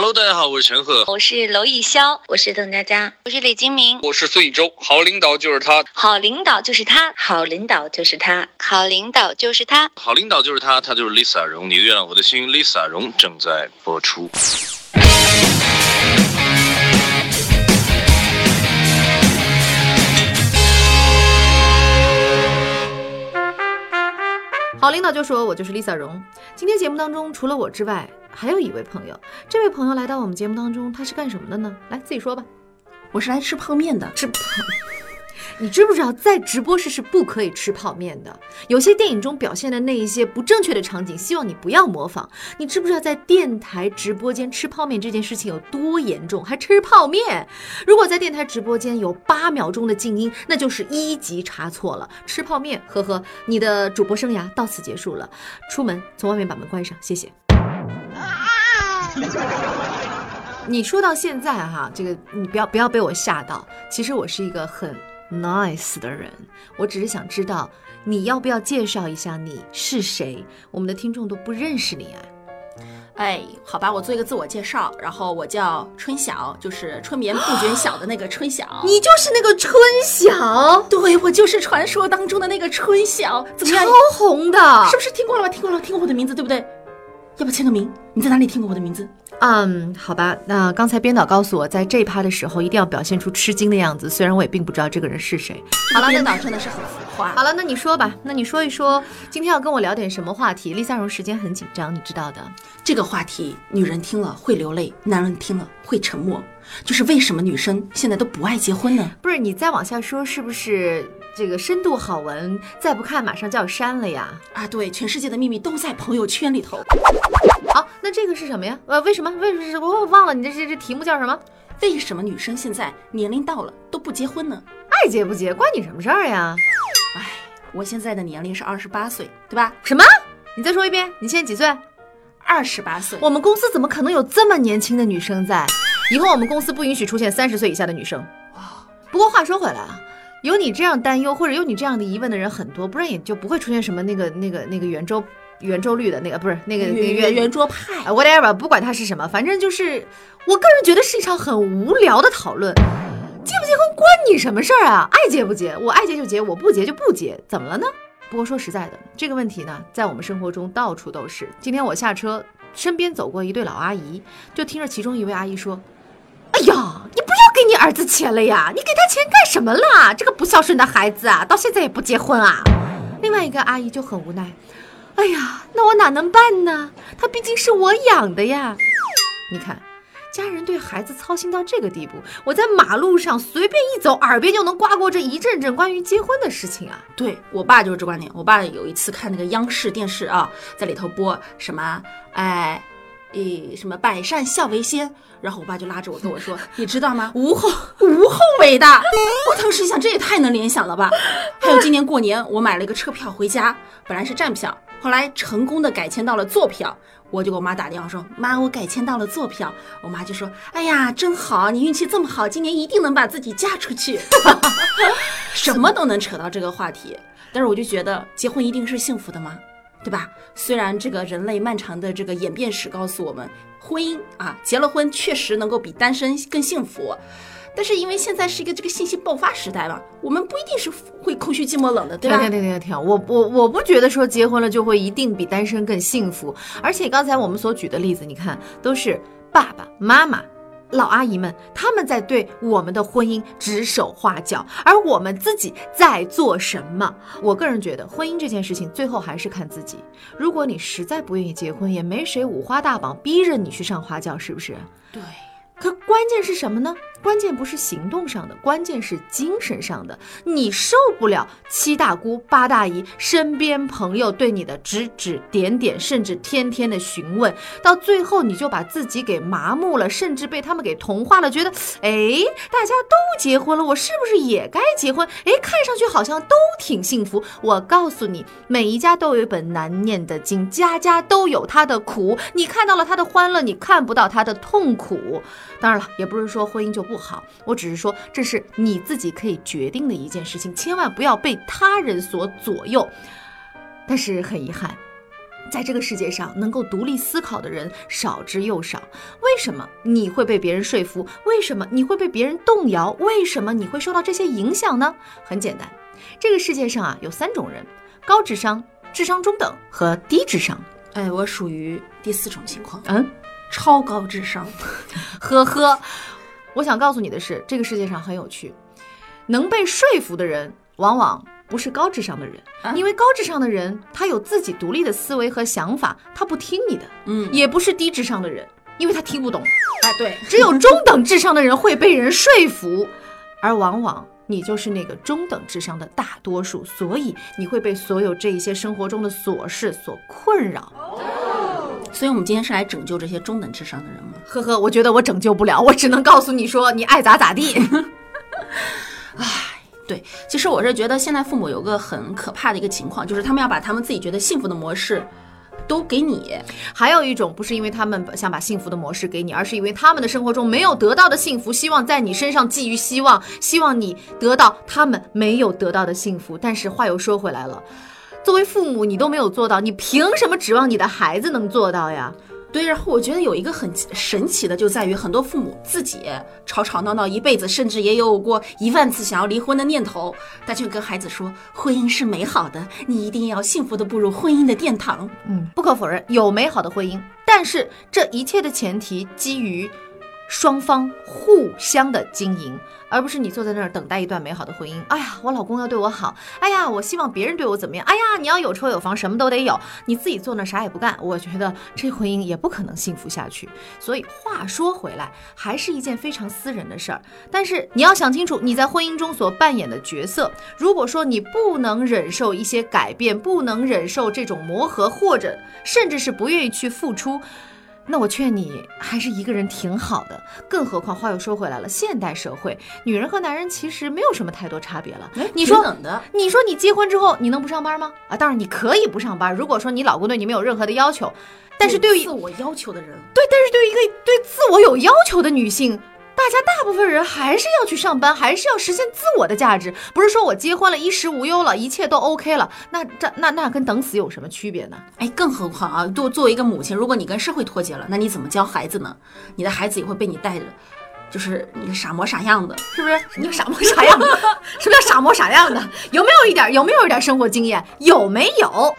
Hello，大家好，我是陈赫，我是娄艺潇，我是邓家佳，我是李金铭，我是孙艺洲。好领导就是他，好领导就是他，好领导就是他，好领导就是他，好领导就是他，他就是 Lisa 荣。你的月亮我的心，Lisa 荣正在播出。好领导就说：“我就是 Lisa 荣。”今天节目当中，除了我之外，还有一位朋友。这位朋友来到我们节目当中，他是干什么的呢？来，自己说吧。我是来吃泡面的，吃泡。你知不知道，在直播室是不可以吃泡面的？有些电影中表现的那一些不正确的场景，希望你不要模仿。你知不知道，在电台直播间吃泡面这件事情有多严重？还吃泡面？如果在电台直播间有八秒钟的静音，那就是一级差错了。吃泡面，呵呵，你的主播生涯到此结束了。出门，从外面把门关上，谢谢。你说到现在哈，这个你不要不要被我吓到。其实我是一个很。nice 的人，我只是想知道你要不要介绍一下你是谁？我们的听众都不认识你啊。哎，好吧，我做一个自我介绍，然后我叫春晓，就是春眠不觉晓的那个春晓。你就是那个春晓？对，我就是传说当中的那个春晓，怎么样？超红的，是不是听过了吧？听过了，听过我的名字，对不对？要不签个名？你在哪里听过我的名字？嗯，好吧。那刚才编导告诉我在这一趴的时候一定要表现出吃惊的样子，虽然我也并不知道这个人是谁。好了，编导真的是很浮夸。好了，那你说吧，那你说一说今天要跟我聊点什么话题？丽萨荣时间很紧张，你知道的。这个话题，女人听了会流泪，男人听了会沉默。就是为什么女生现在都不爱结婚呢？不是，你再往下说，是不是这个深度好文？再不看马上就要删了呀？啊，对，全世界的秘密都在朋友圈里头。好，那这个是什么呀？呃，为什么？为什么？我我忘了，你这这这题目叫什么？为什么女生现在年龄到了都不结婚呢？爱结不结关你什么事儿呀？哎，我现在的年龄是二十八岁，对吧？什么？你再说一遍，你现在几岁？二十八岁。我们公司怎么可能有这么年轻的女生在？以后我们公司不允许出现三十岁以下的女生。不过话说回来啊，有你这样担忧或者有你这样的疑问的人很多，不然也就不会出现什么那个那个那个圆周。圆周率的那个不是那个那个圆圆桌派，whatever，不管它是什么，反正就是我个人觉得是一场很无聊的讨论。结不结婚关你什么事儿啊？爱结不结，我爱结就结，我不结就不结，怎么了呢？不过说实在的，这个问题呢，在我们生活中到处都是。今天我下车，身边走过一对老阿姨，就听着其中一位阿姨说：“哎呀，你不要给你儿子钱了呀？你给他钱干什么啦？这个不孝顺的孩子啊，到现在也不结婚啊。”另外一个阿姨就很无奈。哎呀，那我哪能办呢？他毕竟是我养的呀。你看，家人对孩子操心到这个地步，我在马路上随便一走，耳边就能刮过这一阵阵关于结婚的事情啊。对我爸就是这观点。我爸有一次看那个央视电视啊，在里头播什么，哎，诶，什么百善孝为先，然后我爸就拉着我跟我说，你知道吗？无后无后为大。我当时想，这也太能联想了吧。还有今年过年，我买了一个车票回家，本来是站票。后来成功的改签到了坐票，我就给我妈打电话说：“妈，我改签到了坐票。”我妈就说：“哎呀，真好，你运气这么好，今年一定能把自己嫁出去。” 什么都能扯到这个话题，但是我就觉得结婚一定是幸福的吗？对吧？虽然这个人类漫长的这个演变史告诉我们，婚姻啊，结了婚确实能够比单身更幸福。但是因为现在是一个这个信息爆发时代嘛，我们不一定是会空虚寂寞冷的，对吧？停停停停，我我我不觉得说结婚了就会一定比单身更幸福。而且刚才我们所举的例子，你看都是爸爸妈妈、老阿姨们他们在对我们的婚姻指手画脚，而我们自己在做什么？我个人觉得婚姻这件事情最后还是看自己。如果你实在不愿意结婚，也没谁五花大绑逼着你去上花轿，是不是？对。可关键是什么呢？关键不是行动上的，关键是精神上的。你受不了七大姑八大姨身边朋友对你的指指点点，甚至天天的询问，到最后你就把自己给麻木了，甚至被他们给同化了，觉得，哎，大家都结婚了，我是不是也该结婚？哎，看上去好像都挺幸福。我告诉你，每一家都有一本难念的经，家家都有他的苦。你看到了他的欢乐，你看不到他的痛苦。当然了，也不是说婚姻就不好，我只是说这是你自己可以决定的一件事情，千万不要被他人所左右。但是很遗憾，在这个世界上，能够独立思考的人少之又少。为什么你会被别人说服？为什么你会被别人动摇？为什么你会受到这些影响呢？很简单，这个世界上啊有三种人：高智商、智商中等和低智商。哎，我属于第四种情况，嗯，超高智商。呵呵，我想告诉你的是，这个世界上很有趣，能被说服的人往往不是高智商的人，啊因为高智商的人他有自己独立的思维和想法，他不听你的，嗯，也不是低智商的人，因为他听不懂。哎，对，只有中等智商的人会被人说服，而往往你就是那个中等智商的大多数，所以你会被所有这一些生活中的琐事所困扰。所以我们今天是来拯救这些中等智商的人吗？呵呵，我觉得我拯救不了，我只能告诉你说，你爱咋咋地。唉对，其实我是觉得现在父母有个很可怕的一个情况，就是他们要把他们自己觉得幸福的模式都给你。还有一种不是因为他们想把幸福的模式给你，而是因为他们的生活中没有得到的幸福，希望在你身上寄予希望，希望你得到他们没有得到的幸福。但是话又说回来了，作为父母，你都没有做到，你凭什么指望你的孩子能做到呀？对，然后我觉得有一个很神奇的，就在于很多父母自己吵吵闹闹一辈子，甚至也有过一万次想要离婚的念头，但却跟孩子说婚姻是美好的，你一定要幸福的步入婚姻的殿堂。嗯，不可否认有美好的婚姻，但是这一切的前提基于双方互相的经营，而不是你坐在那儿等待一段美好的婚姻。哎呀，我老公要对我好，哎呀，我希望别人对我怎么样？哎呀，你要有车有房，什么都得有，你自己坐那儿啥也不干，我觉得这婚姻也不可能幸福下去。所以话说回来，还是一件非常私人的事儿。但是你要想清楚你在婚姻中所扮演的角色。如果说你不能忍受一些改变，不能忍受这种磨合，或者甚至是不愿意去付出。那我劝你还是一个人挺好的，更何况话又说回来了，现代社会女人和男人其实没有什么太多差别了。哎，你说你说你结婚之后你能不上班吗？啊，当然你可以不上班，如果说你老公对你没有任何的要求，但是对于自我要求的人，对，但是对于一个对自我有要求的女性，大家大部分人还是要去上班，还是要实现自我的价值。不是说我结婚了，衣食无忧了，一切都 OK 了，那这那那跟等死有什么区别呢？哎，更何况啊，作作为一个母亲，如果你跟社会脱节了，那你怎么教孩子呢？你的孩子也会被你带着，就是你傻模傻样的，是不是？什么叫傻模傻样的？什么叫傻模傻样的？有没有一点有没有一点生活经验？有没有？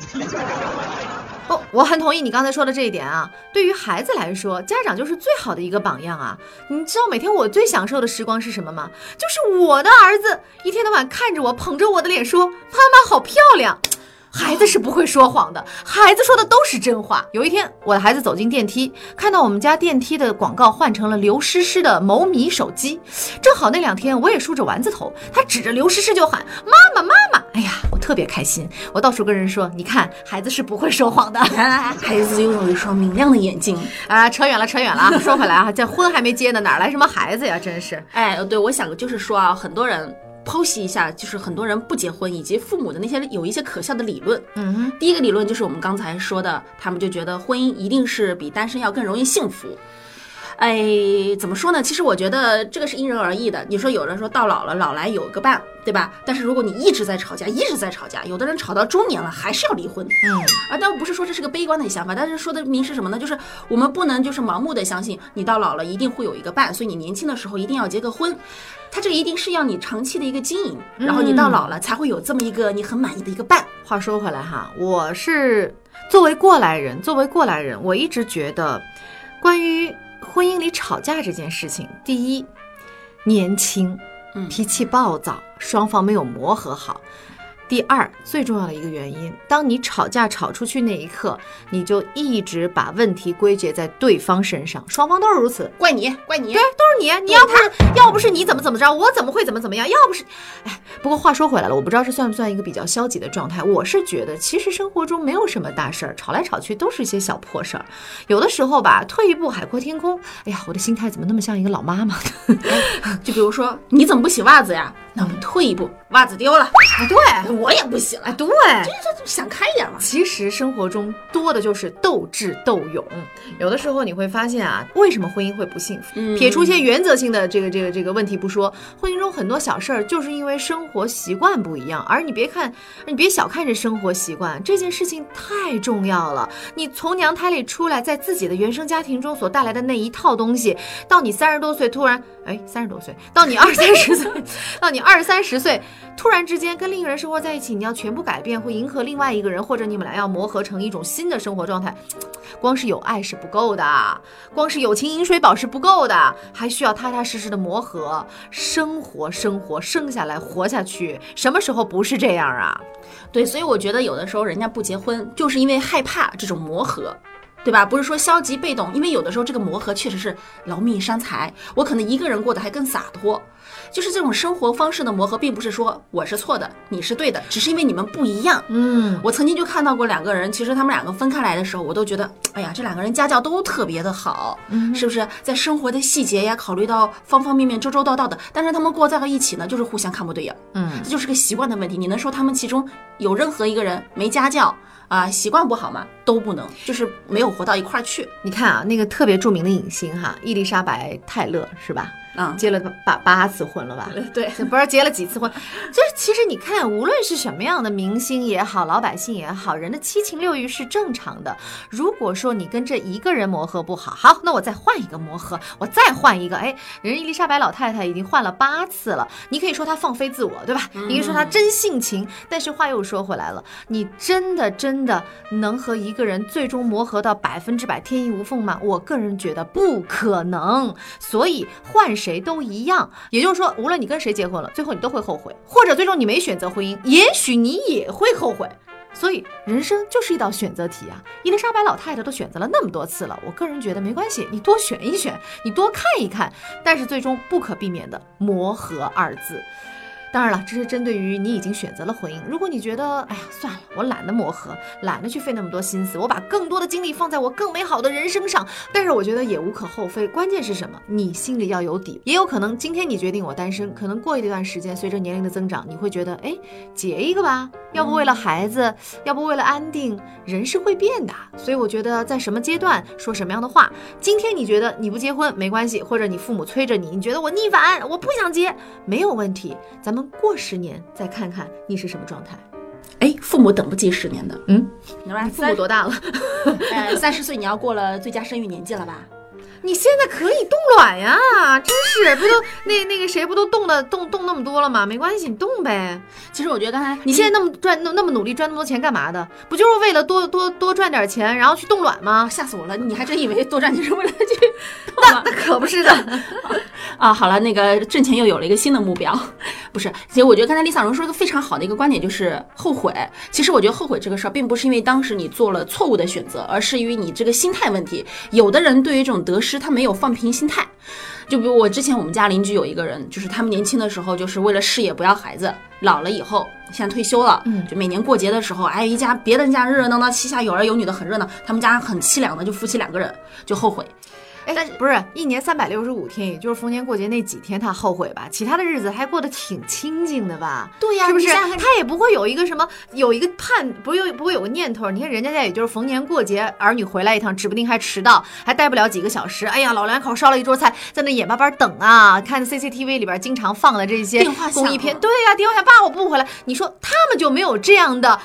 不，我很同意你刚才说的这一点啊。对于孩子来说，家长就是最好的一个榜样啊。你知道每天我最享受的时光是什么吗？就是我的儿子一天到晚看着我，捧着我的脸说：“妈妈好漂亮。”孩子是不会说谎的，孩子说的都是真话。有一天，我的孩子走进电梯，看到我们家电梯的广告换成了刘诗诗的某米手机，正好那两天我也梳着丸子头，他指着刘诗诗就喊妈妈妈妈，哎呀，我特别开心，我到处跟人说，你看孩子是不会说谎的。孩子拥有一双明亮的眼睛。啊，扯远了，扯远了啊。说回来啊，这婚还没结呢，哪来什么孩子呀？真是。哎，对，我想就是说啊，很多人剖析一下，就是很多人不结婚以及父母的那些有一些可笑的理论。嗯哼，第一个理论就是我们刚才说的，他们就觉得婚姻一定是比单身要更容易幸福。哎，怎么说呢？其实我觉得这个是因人而异的。你说有人说到老了，老来有个伴，对吧？但是如果你一直在吵架，一直在吵架，有的人吵到中年了还是要离婚。嗯，啊，但不是说这是个悲观的想法，但是说的明是什么呢？就是我们不能就是盲目的相信你到老了一定会有一个伴，所以你年轻的时候一定要结个婚。它这个一定是要你长期的一个经营，然后你到老了才会有这么一个你很满意的一个伴。话说回来哈，我是作为过来人，作为过来人，我一直觉得，关于婚姻里吵架这件事情，第一，年轻，嗯脾气暴躁，双方没有磨合好。第二，最重要的一个原因，当你吵架吵出去那一刻，你就一直把问题归结在对方身上，双方都是如此。怪你，怪你，对，都是你。你要不是要不是你怎么怎么着，我怎么会怎么怎么样？要不是，哎，不过话说回来了，我不知道这算不算一个比较消极的状态。我是觉得，其实生活中没有什么大事儿，吵来吵去都是一些小破事儿。有的时候吧，退一步海阔天空。哎呀，我的心态怎么那么像一个老妈妈？就比如说你怎么不洗袜子呀？那我们退一步，袜子丢了，啊，对，我也不行哎，了，对。这这想开一点嘛。其实生活中多的就是斗智斗勇，有的时候你会发现啊，为什么婚姻会不幸福？嗯撇出一些原则性的这个这个这个问题不说，婚姻中很多小事儿就是因为生活习惯不一样。而你别看，你别小看这生活习惯，这件事情太重要了。你从娘胎里出来，在自己的原生家庭中所带来的那一套东西，到你三十多岁突然，哎，三十多岁，到你二三十岁，到你二三十岁，突然之间跟另一个人生活在一起，你要全部改变，会迎合另外一个人，或者你们俩要磨合成一种新的生活状态。光是有爱是不够的，光是友情饮水饱是不够的，还需要踏踏实实的磨合。生活，生活，生下来，活下去，什么时候不是这样啊？对，所以我觉得有的时候人家不结婚，就是因为害怕这种磨合。对吧？不是说消极被动，因为有的时候这个磨合确实是劳命伤财。我可能一个人过得还更洒脱，就是这种生活方式的磨合，并不是说我是错的，你是对的，只是因为你们不一样。嗯，我曾经就看到过两个人，其实他们两个分开来的时候，我都觉得，哎呀，这两个人家教都特别的好，是不是？在生活的细节呀，考虑到方方面面、周周到到的，但是他们过在了一起呢，就是互相看不对眼。嗯，这就是个习惯的问题。你能说他们其中有任何一个人没家教啊，习惯不好吗？都不能，就是没有活到一块儿去。你看啊，那个特别著名的影星哈，伊丽莎白泰勒是吧？啊、结了八八次婚了吧？对，不知道结了几次婚，就是其实你看，无论是什么样的明星也好，老百姓也好，人的七情六欲是正常的。如果说你跟这一个人磨合不好，好，那我再换一个磨合，我再换一个，哎，人伊丽莎白老太太已经换了八次了，你可以说她放飞自我，对吧？你可以说她真性情，但是话又说回来了，你真的真的能和一个人最终磨合到百分之百天衣无缝吗？我个人觉得不可能，所以换谁谁都一样。也就是说，无论你跟谁结婚了，最后你都会后悔，或者最终你没选择婚姻，也许你也会后悔。所以人生就是一道选择题啊！伊丽莎白老太太都选择了那么多次了，我个人觉得没关系，你多选一选，你多看一看，但是最终不可避免的磨合二字。当然了，这是针对于你已经选择了婚姻。如果你觉得，哎呀，算了，我懒得磨合，懒得去费那么多心思，我把更多的精力放在我更美好的人生上，但是我觉得也无可厚非。关键是什么？你心里要有底。也有可能今天你决定我单身，可能过一段时间，随着年龄的增长，你会觉得，哎，结一个吧，要不为了孩子，要不为了安定，人是会变的。所以我觉得在什么阶段说什么样的话，今天你觉得你不结婚没关系，或者你父母催着你，你觉得我逆反，我不想结，没有问题，咱们。过十年再看看你是什么状态。哎，父母等不及十年的。嗯，你吧？父母多大了？呃，三十岁你要过了最佳生育年纪了吧？你现在可以冻卵呀，真是不都那那个谁不都冻的冻冻那么多了吗？没关系，你冻呗。其实我觉得刚才你现在那么赚那那么努力赚那么多钱干嘛的？不就是为了多多多赚点钱，然后去冻卵吗？吓死我了！你还真以为多赚钱是为了去 那那可不是的 啊！好了，那个挣钱又有了一个新的目标，不是？其实我觉得刚才李小荣说一个非常好的一个观点，就是后悔。其实我觉得后悔这个事儿，并不是因为当时你做了错误的选择，而是因为你这个心态问题。有的人对于这种得失，他没有放平心态。就比如我之前我们家邻居有一个人，就是他们年轻的时候就是为了事业不要孩子，老了以后现在退休了，嗯就每年过节的时候，哎，一家别人家热热闹闹，旗下有儿有女的很热闹，他们家很凄凉的，就夫妻两个人就后悔。哎，不是一年三百六十五天，也就是逢年过节那几天，他后悔吧？其他的日子还过得挺清静的吧？对呀是不是？他也不会有一个什么，有一个盼，不是有不会有个念头？你看人家家也就是逢年过节，儿女回来一趟，指不定还迟到，还待不了几个小时。哎呀，老两口烧了一桌菜，在那眼巴巴等啊，看 CCTV 里边经常放的这些公益片，对呀、电话响，爸我不回来。你说他们就没有这样的？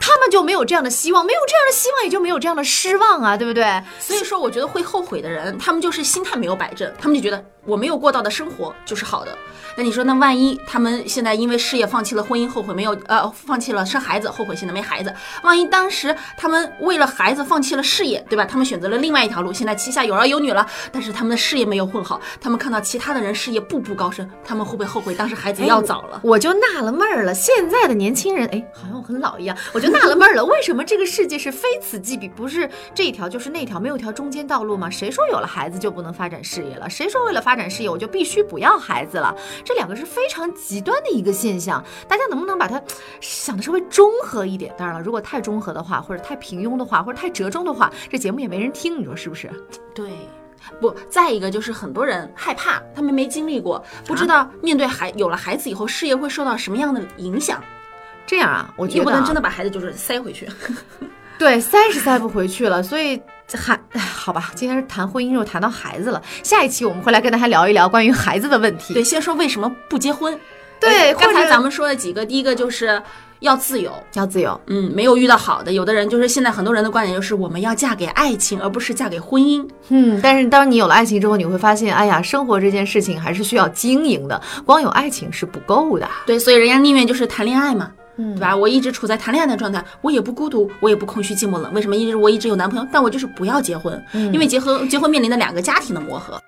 他们就没有这样的希望，没有这样的希望，也就没有这样的失望啊，对不对？所以说，我觉得会后悔的人，他们就是心态没有摆正，他们就觉得我没有过到的生活就是好的。那你说，那万一他们现在因为事业放弃了婚姻，后悔没有呃放弃了生孩子，后悔现在没孩子？万一当时他们为了孩子放弃了事业，对吧？他们选择了另外一条路，现在旗下有儿有女了，但是他们的事业没有混好，他们看到其他的人事业步步高升，他们会不会后悔当时孩子要早了？我就纳了闷儿了，现在的年轻人，哎，好像我很老一样，我就纳了闷儿了，为什么这个世界是非此即彼，不是这一条就是那条，没有一条中间道路吗？谁说有了孩子就不能发展事业了？谁说为了发展事业我就必须不要孩子了？这两个是非常极端的一个现象，大家能不能把它想的稍微中和一点？当然了，如果太中和的话，或者太平庸的话，或者太折中的话，这节目也没人听，你说是不是？对。不，再一个就是很多人害怕，他们没经历过，不知道面对孩有了孩子以后，事业会受到什么样的影响，这样啊，我觉得、啊、也不能真的把孩子就是塞回去。对，塞是塞不回去了，所以还好吧。今天是谈婚姻，又谈到孩子了，下一期我们会来跟大家聊一聊关于孩子的问题。对，先说为什么不结婚。对，刚才咱们说了几个，第一个就是要自由，要自由。嗯，没有遇到好的，有的人就是现在很多人的观点就是我们要嫁给爱情，而不是嫁给婚姻。嗯，但是当你有了爱情之后，你会发现，哎呀，生活这件事情还是需要经营的，光有爱情是不够的。对，所以人家宁愿就是谈恋爱嘛。嗯，对吧？我一直处在谈恋爱的状态，我也不孤独，我也不空虚寂寞冷。为什么一直我一直有男朋友？但我就是不要结婚，嗯、因为结合结婚面临的两个家庭的磨合。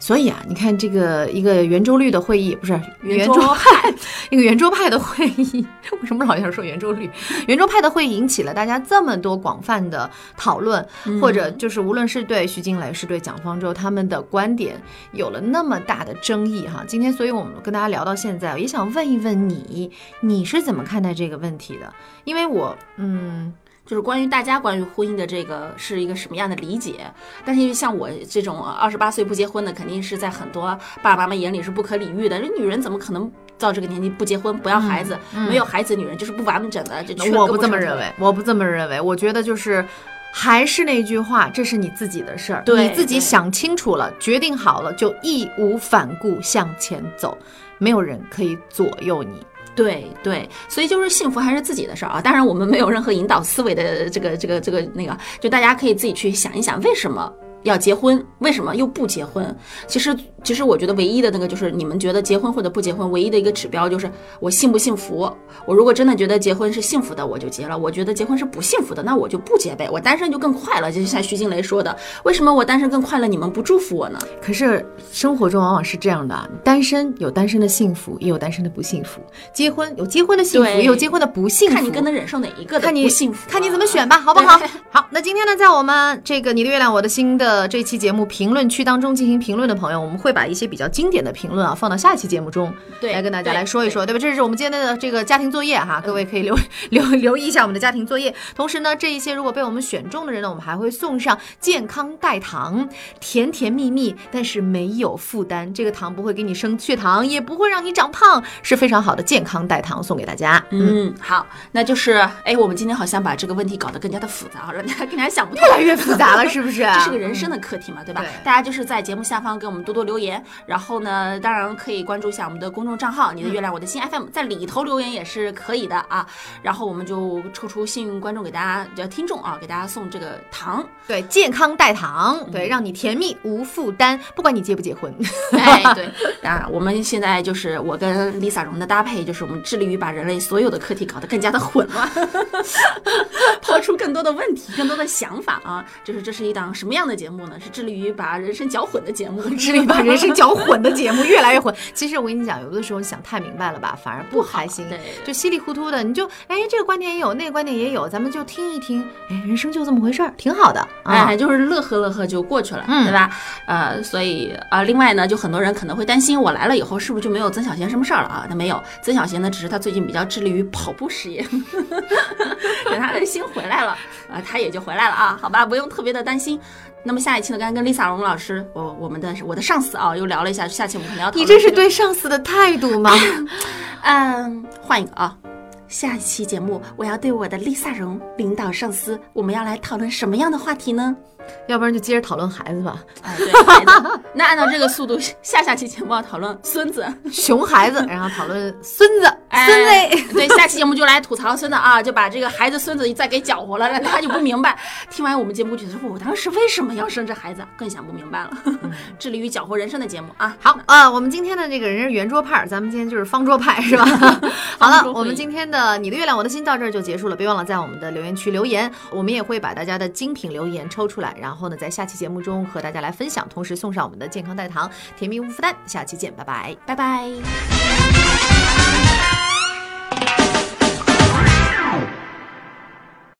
所以啊，你看这个一个圆周率的会议，不是圆周派，一个圆周派的会议，为什么老想说圆周率？圆周派的会议引起了大家这么多广泛的讨论，嗯、或者就是无论是对徐静蕾，是对蒋方舟他们的观点有了那么大的争议哈。今天，所以我们跟大家聊到现在，也想问一问你，你是怎么看待这个问题的？因为我，嗯。就是关于大家关于婚姻的这个是一个什么样的理解？但是因为像我这种二十八岁不结婚的，肯定是在很多爸爸妈妈眼里是不可理喻的。这女人怎么可能到这个年纪不结婚、不要孩子？嗯嗯、没有孩子的女人就是不完整的。这我不这么认为，我不这么认为。我觉得就是。还是那句话，这是你自己的事儿，对你自己想清楚了，决定好了，就义无反顾向前走，没有人可以左右你。对对，所以就是幸福还是自己的事儿啊。当然，我们没有任何引导思维的这个这个这个那个，就大家可以自己去想一想，为什么要结婚？为什么又不结婚？其实，其实我觉得唯一的那个就是你们觉得结婚或者不结婚，唯一的一个指标就是我幸不幸福。我如果真的觉得结婚是幸福的，我就结了；我觉得结婚是不幸福的，那我就不结呗。我单身就更快乐。就像徐静蕾说的，为什么我单身更快乐？你们不祝福我呢？可是生活中往往是这样的，单身有单身的幸福，也有单身的不幸福；结婚有结婚的幸福，也有结婚的不幸福。看你更能忍受哪一个的看你不幸福、啊，看你怎么选吧，好不好？好，那今天呢，在我们这个你的月亮我的心的这期节目评论区当中进行评论的朋友，我们会把一些比较经典的评论啊放到下一期节目中对来跟大家来说一说，对吧？这是我们今天的这个家庭作业哈，各位可以留 留留意一下我们的家庭作业。同时呢，这一些如果被我们选中的人呢，我们还会送上健康代糖，甜甜蜜蜜，但是没有负担。这个糖不会给你升血糖，也不会让你长胖，是非常好的健康代糖，送给大家。嗯，好，那就是哎，我们今天好像把这个问题搞得更加的复杂，让大家更加想不透，越来越复杂了，是不是？这是个人生的课题嘛，对吧？对大家就是在节目下方给我们多多留言，然后呢，当然可以关注一下我们的公众账号“你的月亮我的心 FM”，在里头留言也是可以的啊。然后我们就抽出幸运观众给大家，叫听众啊，给大家送这个糖。对，健康代糖，对，让你甜蜜无负担，不管你结不结婚。哎，对啊，我们现在就是我跟 Lisa 荣的搭配，就是我们致力于把人类所有的课题搞得更加的混乱，抛出更多的问题、更多的想法啊。就是这是一档什么样的节目呢？是致力于把人生搅混的节目，致力于把人生搅混的节目 越来越混。其实我跟你讲，有的时候想太明白了吧，反而不开心。对，就稀里糊涂的，你就哎，这个观点也有，那个观点也有，咱们就听一听。哎，人生就这么回事儿，挺好的。啊、哎，就是乐呵乐呵就过去了，嗯对吧？呃，所以啊、另外呢，就很多人可能会担心，我来了以后是不是就没有曾小贤什么事儿了啊？那没有，曾小贤呢，只是他最近比较致力于跑步事业，等他的心回来了，啊、他也就回来了啊，好吧，不用特别的担心。那么下一期呢，刚刚跟 Lisa 荣老师，我我们的我的上司啊，又聊了一下，下期我们可能要讨论这个你这是对上司的态度吗？嗯，换一个啊。下一期节目，我要对我的 Lisa 荣领导上司，我们要来讨论什么样的话题呢？要不然就接着讨论孩子吧，哎，对，孩子。那按照这个速度，下下期节目要讨论孙子，熊孩子，然后讨论孙子，哎孙子。对，下期节目就来吐槽孙子啊，就把这个孩子、孙子再给搅和了，让他就不明白。听完我们节目，觉得我当时为什么要生这孩子，更想不明白了。致力于搅和人生的节目啊，好啊、呃我们今天的这个人是圆桌派，咱们今天就是方桌派，是吧？好了，我们今天的你的月亮我的心到这儿就结束了，别忘了在我们的留言区留言，我们也会把大家的精品留言抽出来，然后呢，在下期节目中和大家来分享，同时送上我们的健康代糖，甜蜜无负担。下期见，拜拜。拜拜。